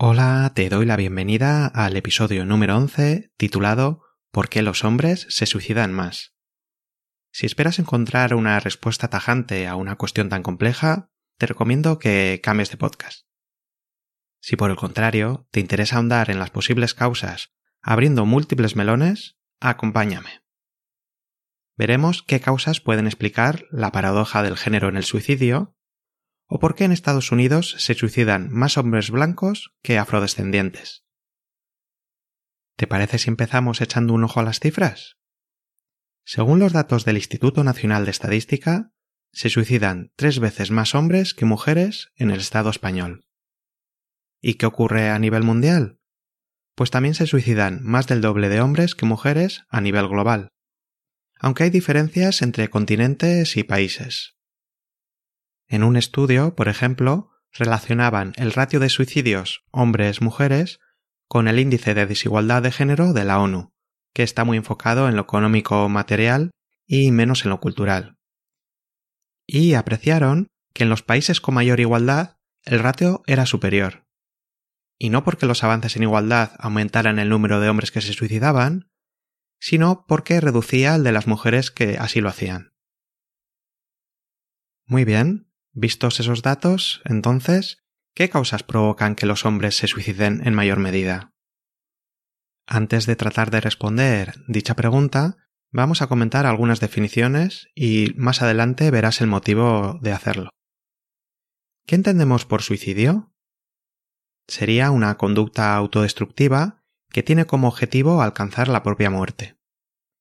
Hola, te doy la bienvenida al episodio número 11 titulado ¿Por qué los hombres se suicidan más? Si esperas encontrar una respuesta tajante a una cuestión tan compleja, te recomiendo que cambies de podcast. Si por el contrario te interesa ahondar en las posibles causas abriendo múltiples melones, acompáñame. Veremos qué causas pueden explicar la paradoja del género en el suicidio o por qué en Estados Unidos se suicidan más hombres blancos que afrodescendientes. ¿Te parece si empezamos echando un ojo a las cifras? Según los datos del Instituto Nacional de Estadística, se suicidan tres veces más hombres que mujeres en el Estado español. ¿Y qué ocurre a nivel mundial? Pues también se suicidan más del doble de hombres que mujeres a nivel global, aunque hay diferencias entre continentes y países. En un estudio, por ejemplo, relacionaban el ratio de suicidios hombres-mujeres con el índice de desigualdad de género de la ONU, que está muy enfocado en lo económico material y menos en lo cultural. Y apreciaron que en los países con mayor igualdad el ratio era superior. Y no porque los avances en igualdad aumentaran el número de hombres que se suicidaban, sino porque reducía el de las mujeres que así lo hacían. Muy bien, Vistos esos datos, entonces, ¿qué causas provocan que los hombres se suiciden en mayor medida? Antes de tratar de responder dicha pregunta, vamos a comentar algunas definiciones y más adelante verás el motivo de hacerlo. ¿Qué entendemos por suicidio? Sería una conducta autodestructiva que tiene como objetivo alcanzar la propia muerte.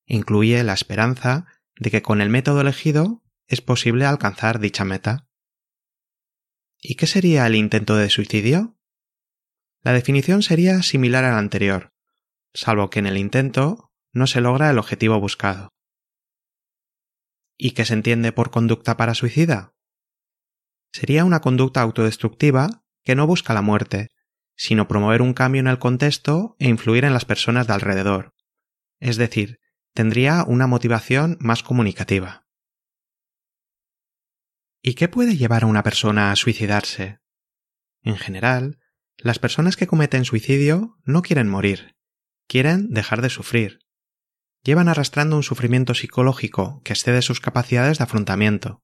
Incluye la esperanza de que con el método elegido es posible alcanzar dicha meta. ¿Y qué sería el intento de suicidio? La definición sería similar a la anterior, salvo que en el intento no se logra el objetivo buscado. ¿Y qué se entiende por conducta para suicida? Sería una conducta autodestructiva que no busca la muerte, sino promover un cambio en el contexto e influir en las personas de alrededor. Es decir, tendría una motivación más comunicativa. ¿Y qué puede llevar a una persona a suicidarse? En general, las personas que cometen suicidio no quieren morir, quieren dejar de sufrir. Llevan arrastrando un sufrimiento psicológico que excede sus capacidades de afrontamiento.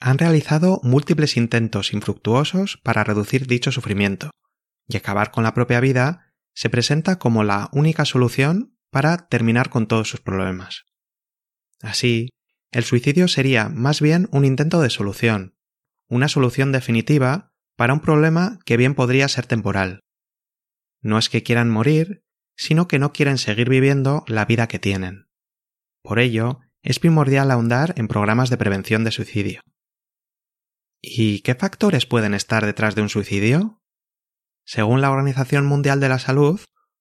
Han realizado múltiples intentos infructuosos para reducir dicho sufrimiento, y acabar con la propia vida se presenta como la única solución para terminar con todos sus problemas. Así, el suicidio sería más bien un intento de solución, una solución definitiva para un problema que bien podría ser temporal. No es que quieran morir, sino que no quieren seguir viviendo la vida que tienen. Por ello, es primordial ahondar en programas de prevención de suicidio. ¿Y qué factores pueden estar detrás de un suicidio? Según la Organización Mundial de la Salud,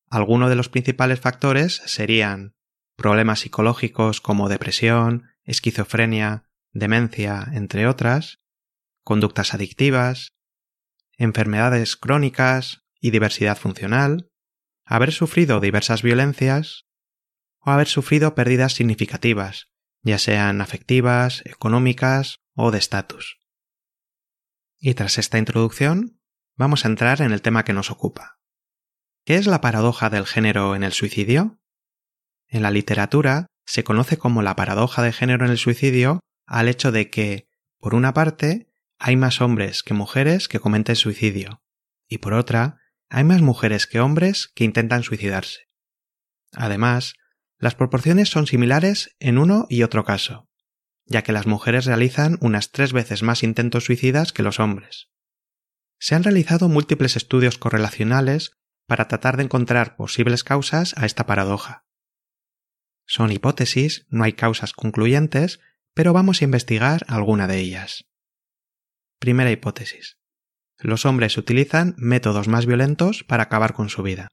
algunos de los principales factores serían problemas psicológicos como depresión, esquizofrenia, demencia, entre otras, conductas adictivas, enfermedades crónicas y diversidad funcional, haber sufrido diversas violencias o haber sufrido pérdidas significativas, ya sean afectivas, económicas o de estatus. Y tras esta introducción, vamos a entrar en el tema que nos ocupa. ¿Qué es la paradoja del género en el suicidio? En la literatura se conoce como la paradoja de género en el suicidio al hecho de que, por una parte, hay más hombres que mujeres que cometen suicidio, y por otra, hay más mujeres que hombres que intentan suicidarse. Además, las proporciones son similares en uno y otro caso, ya que las mujeres realizan unas tres veces más intentos suicidas que los hombres. Se han realizado múltiples estudios correlacionales para tratar de encontrar posibles causas a esta paradoja Son hipótesis, no hay causas concluyentes, pero vamos a investigar alguna de ellas. Primera hipótesis. Los hombres utilizan métodos más violentos para acabar con su vida.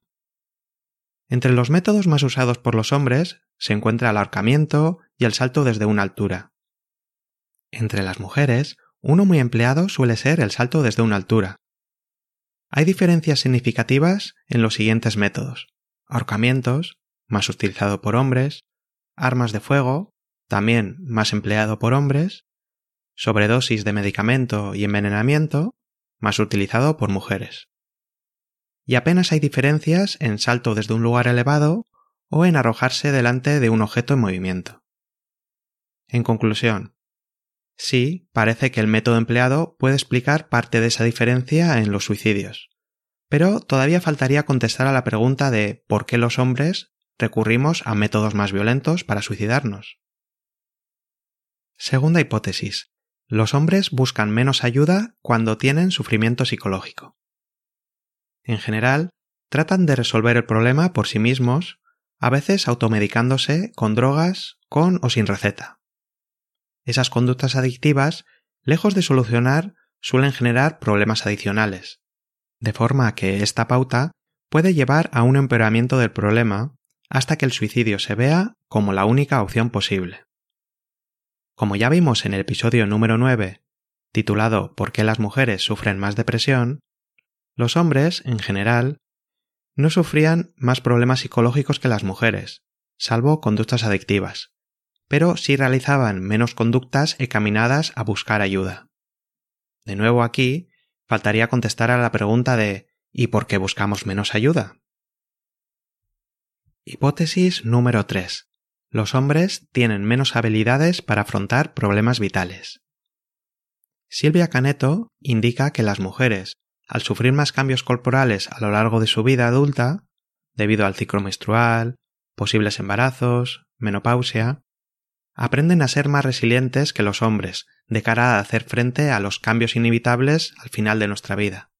Entre los métodos más usados por los hombres se encuentra el ahorcamiento y el salto desde una altura. Entre las mujeres, uno muy empleado suele ser el salto desde una altura. Hay diferencias significativas en los siguientes métodos. Ahorcamientos, más utilizado por hombres, armas de fuego, también más empleado por hombres, sobredosis de medicamento y envenenamiento, más utilizado por mujeres. Y apenas hay diferencias en salto desde un lugar elevado o en arrojarse delante de un objeto en movimiento. En conclusión, sí, parece que el método empleado puede explicar parte de esa diferencia en los suicidios, pero todavía faltaría contestar a la pregunta de por qué los hombres recurrimos a métodos más violentos para suicidarnos. Segunda hipótesis. Los hombres buscan menos ayuda cuando tienen sufrimiento psicológico. En general, tratan de resolver el problema por sí mismos, a veces automedicándose con drogas, con o sin receta. Esas conductas adictivas, lejos de solucionar, suelen generar problemas adicionales, de forma que esta pauta puede llevar a un empeoramiento del problema hasta que el suicidio se vea como la única opción posible. Como ya vimos en el episodio número 9, titulado ¿Por qué las mujeres sufren más depresión?, los hombres, en general, no sufrían más problemas psicológicos que las mujeres, salvo conductas adictivas, pero sí realizaban menos conductas encaminadas a buscar ayuda. De nuevo aquí, faltaría contestar a la pregunta de ¿y por qué buscamos menos ayuda? Hipótesis número 3. Los hombres tienen menos habilidades para afrontar problemas vitales. Silvia Caneto indica que las mujeres, al sufrir más cambios corporales a lo largo de su vida adulta, debido al ciclo menstrual, posibles embarazos, menopausia, aprenden a ser más resilientes que los hombres de cara a hacer frente a los cambios inevitables al final de nuestra vida.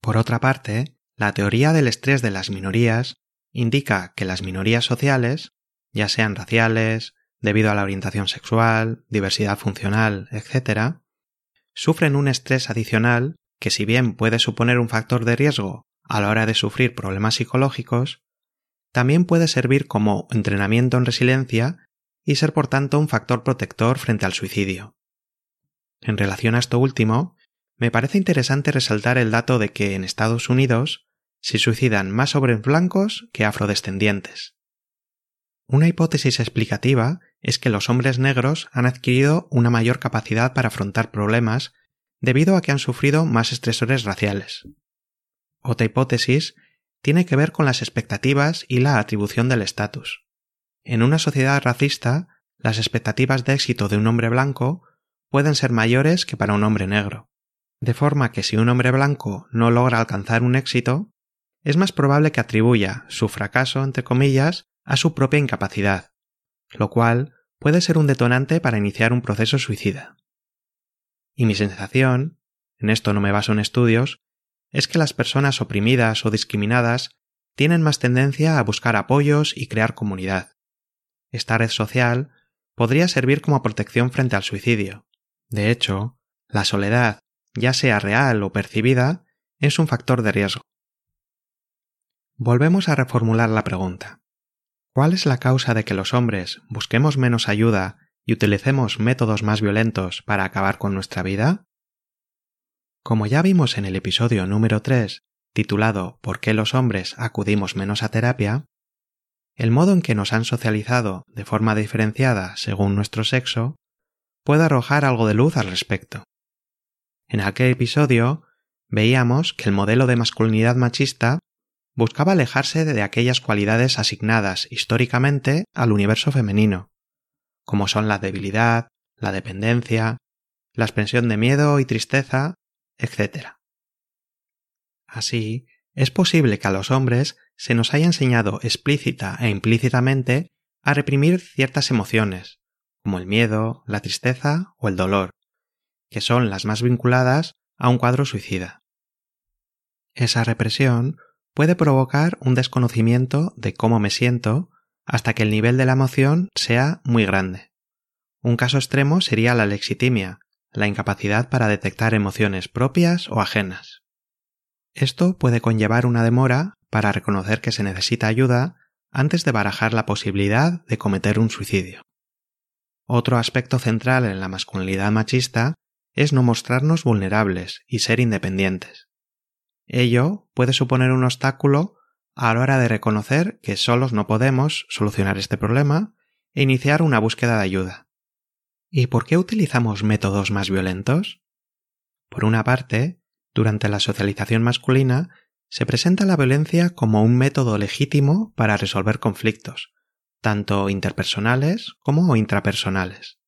Por otra parte, la teoría del estrés de las minorías indica que las minorías sociales, ya sean raciales, debido a la orientación sexual, diversidad funcional, etc., sufren un estrés adicional que si bien puede suponer un factor de riesgo a la hora de sufrir problemas psicológicos, también puede servir como entrenamiento en resiliencia y ser por tanto un factor protector frente al suicidio. En relación a esto último, me parece interesante resaltar el dato de que en Estados Unidos se suicidan más hombres blancos que afrodescendientes. Una hipótesis explicativa es que los hombres negros han adquirido una mayor capacidad para afrontar problemas debido a que han sufrido más estresores raciales. Otra hipótesis tiene que ver con las expectativas y la atribución del estatus. En una sociedad racista, las expectativas de éxito de un hombre blanco pueden ser mayores que para un hombre negro, de forma que si un hombre blanco no logra alcanzar un éxito, es más probable que atribuya su fracaso, entre comillas, a su propia incapacidad, lo cual puede ser un detonante para iniciar un proceso suicida. Y mi sensación, en esto no me baso en estudios, es que las personas oprimidas o discriminadas tienen más tendencia a buscar apoyos y crear comunidad. Esta red social podría servir como protección frente al suicidio. De hecho, la soledad, ya sea real o percibida, es un factor de riesgo. Volvemos a reformular la pregunta. ¿Cuál es la causa de que los hombres busquemos menos ayuda y utilicemos métodos más violentos para acabar con nuestra vida? Como ya vimos en el episodio número 3, titulado ¿Por qué los hombres acudimos menos a terapia?, el modo en que nos han socializado de forma diferenciada según nuestro sexo puede arrojar algo de luz al respecto. En aquel episodio veíamos que el modelo de masculinidad machista buscaba alejarse de aquellas cualidades asignadas históricamente al universo femenino, como son la debilidad, la dependencia, la expresión de miedo y tristeza, etc. Así, es posible que a los hombres se nos haya enseñado explícita e implícitamente a reprimir ciertas emociones, como el miedo, la tristeza o el dolor, que son las más vinculadas a un cuadro suicida. Esa represión puede provocar un desconocimiento de cómo me siento, hasta que el nivel de la emoción sea muy grande. Un caso extremo sería la lexitimia, la incapacidad para detectar emociones propias o ajenas. Esto puede conllevar una demora para reconocer que se necesita ayuda antes de barajar la posibilidad de cometer un suicidio. Otro aspecto central en la masculinidad machista es no mostrarnos vulnerables y ser independientes. Ello puede suponer un obstáculo a la hora de reconocer que solos no podemos solucionar este problema e iniciar una búsqueda de ayuda. ¿Y por qué utilizamos métodos más violentos? Por una parte, durante la socialización masculina se presenta la violencia como un método legítimo para resolver conflictos, tanto interpersonales como intrapersonales.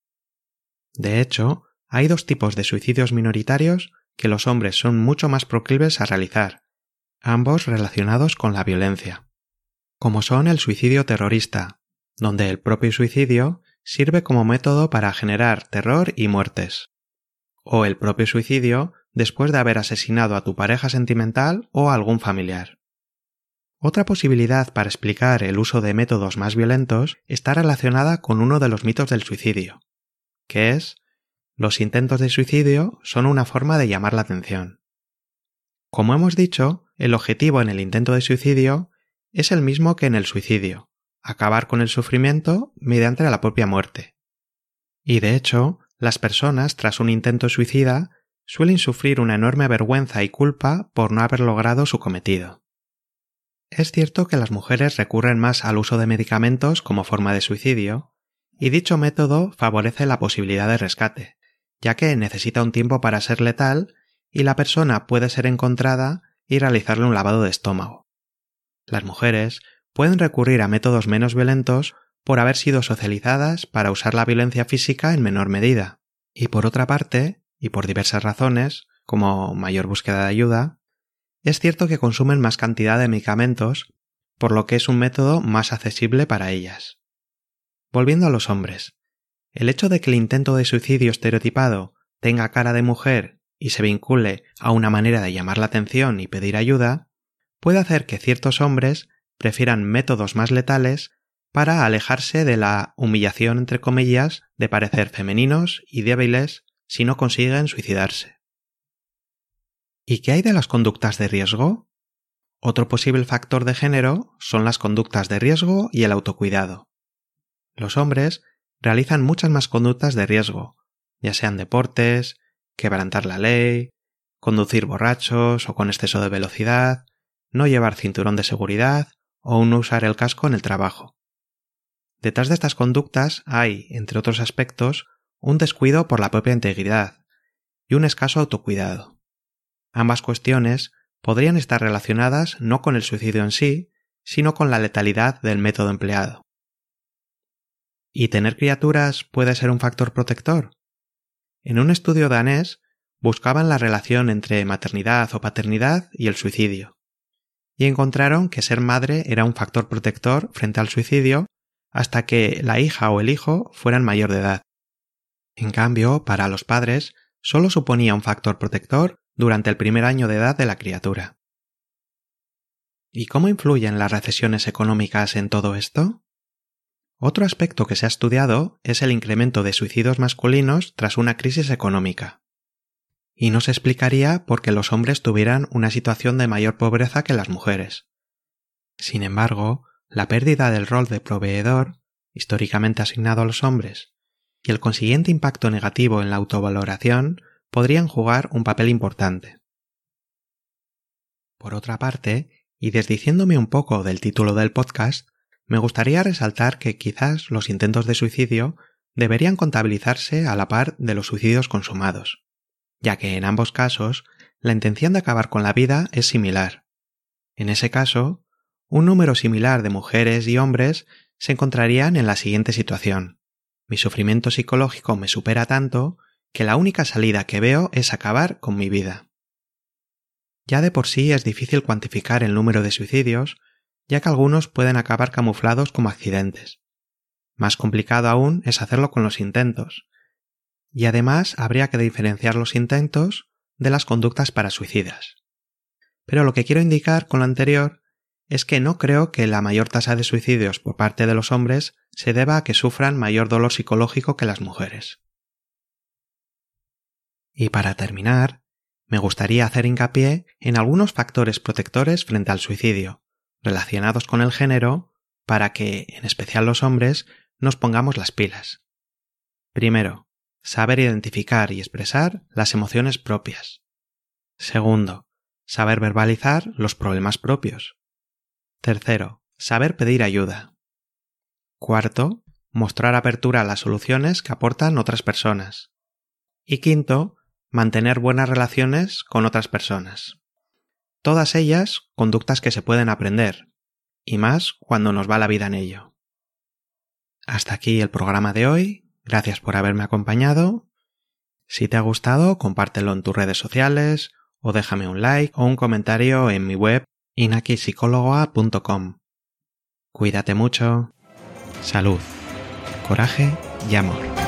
De hecho, hay dos tipos de suicidios minoritarios que los hombres son mucho más proclives a realizar, ambos relacionados con la violencia, como son el suicidio terrorista, donde el propio suicidio sirve como método para generar terror y muertes, o el propio suicidio después de haber asesinado a tu pareja sentimental o a algún familiar. Otra posibilidad para explicar el uso de métodos más violentos está relacionada con uno de los mitos del suicidio, que es los intentos de suicidio son una forma de llamar la atención. Como hemos dicho, el objetivo en el intento de suicidio es el mismo que en el suicidio, acabar con el sufrimiento mediante la propia muerte. Y de hecho, las personas tras un intento suicida suelen sufrir una enorme vergüenza y culpa por no haber logrado su cometido. Es cierto que las mujeres recurren más al uso de medicamentos como forma de suicidio, y dicho método favorece la posibilidad de rescate, ya que necesita un tiempo para ser letal y la persona puede ser encontrada y realizarle un lavado de estómago. Las mujeres pueden recurrir a métodos menos violentos por haber sido socializadas para usar la violencia física en menor medida. Y por otra parte, y por diversas razones, como mayor búsqueda de ayuda, es cierto que consumen más cantidad de medicamentos, por lo que es un método más accesible para ellas. Volviendo a los hombres, el hecho de que el intento de suicidio estereotipado tenga cara de mujer y se vincule a una manera de llamar la atención y pedir ayuda, puede hacer que ciertos hombres prefieran métodos más letales para alejarse de la humillación entre comillas de parecer femeninos y débiles si no consiguen suicidarse. ¿Y qué hay de las conductas de riesgo? Otro posible factor de género son las conductas de riesgo y el autocuidado. Los hombres realizan muchas más conductas de riesgo, ya sean deportes, quebrantar la ley, conducir borrachos o con exceso de velocidad, no llevar cinturón de seguridad o no usar el casco en el trabajo. Detrás de estas conductas hay, entre otros aspectos, un descuido por la propia integridad y un escaso autocuidado. Ambas cuestiones podrían estar relacionadas no con el suicidio en sí, sino con la letalidad del método empleado. ¿Y tener criaturas puede ser un factor protector? En un estudio danés buscaban la relación entre maternidad o paternidad y el suicidio, y encontraron que ser madre era un factor protector frente al suicidio hasta que la hija o el hijo fueran mayor de edad. En cambio, para los padres, solo suponía un factor protector durante el primer año de edad de la criatura. ¿Y cómo influyen las recesiones económicas en todo esto? Otro aspecto que se ha estudiado es el incremento de suicidios masculinos tras una crisis económica. Y no se explicaría por qué los hombres tuvieran una situación de mayor pobreza que las mujeres. Sin embargo, la pérdida del rol de proveedor, históricamente asignado a los hombres, y el consiguiente impacto negativo en la autovaloración podrían jugar un papel importante. Por otra parte, y desdiciéndome un poco del título del podcast, me gustaría resaltar que quizás los intentos de suicidio deberían contabilizarse a la par de los suicidios consumados, ya que en ambos casos la intención de acabar con la vida es similar. En ese caso, un número similar de mujeres y hombres se encontrarían en la siguiente situación. Mi sufrimiento psicológico me supera tanto que la única salida que veo es acabar con mi vida. Ya de por sí es difícil cuantificar el número de suicidios, ya que algunos pueden acabar camuflados como accidentes. Más complicado aún es hacerlo con los intentos. Y además habría que diferenciar los intentos de las conductas para suicidas. Pero lo que quiero indicar con lo anterior es que no creo que la mayor tasa de suicidios por parte de los hombres se deba a que sufran mayor dolor psicológico que las mujeres. Y para terminar, me gustaría hacer hincapié en algunos factores protectores frente al suicidio, relacionados con el género, para que, en especial los hombres, nos pongamos las pilas. Primero, saber identificar y expresar las emociones propias. Segundo, saber verbalizar los problemas propios. Tercero, saber pedir ayuda. Cuarto, mostrar apertura a las soluciones que aportan otras personas. Y quinto, mantener buenas relaciones con otras personas. Todas ellas conductas que se pueden aprender, y más cuando nos va la vida en ello. Hasta aquí el programa de hoy, gracias por haberme acompañado. Si te ha gustado, compártelo en tus redes sociales, o déjame un like o un comentario en mi web inakipsicóloga.com. Cuídate mucho. Salud, coraje y amor.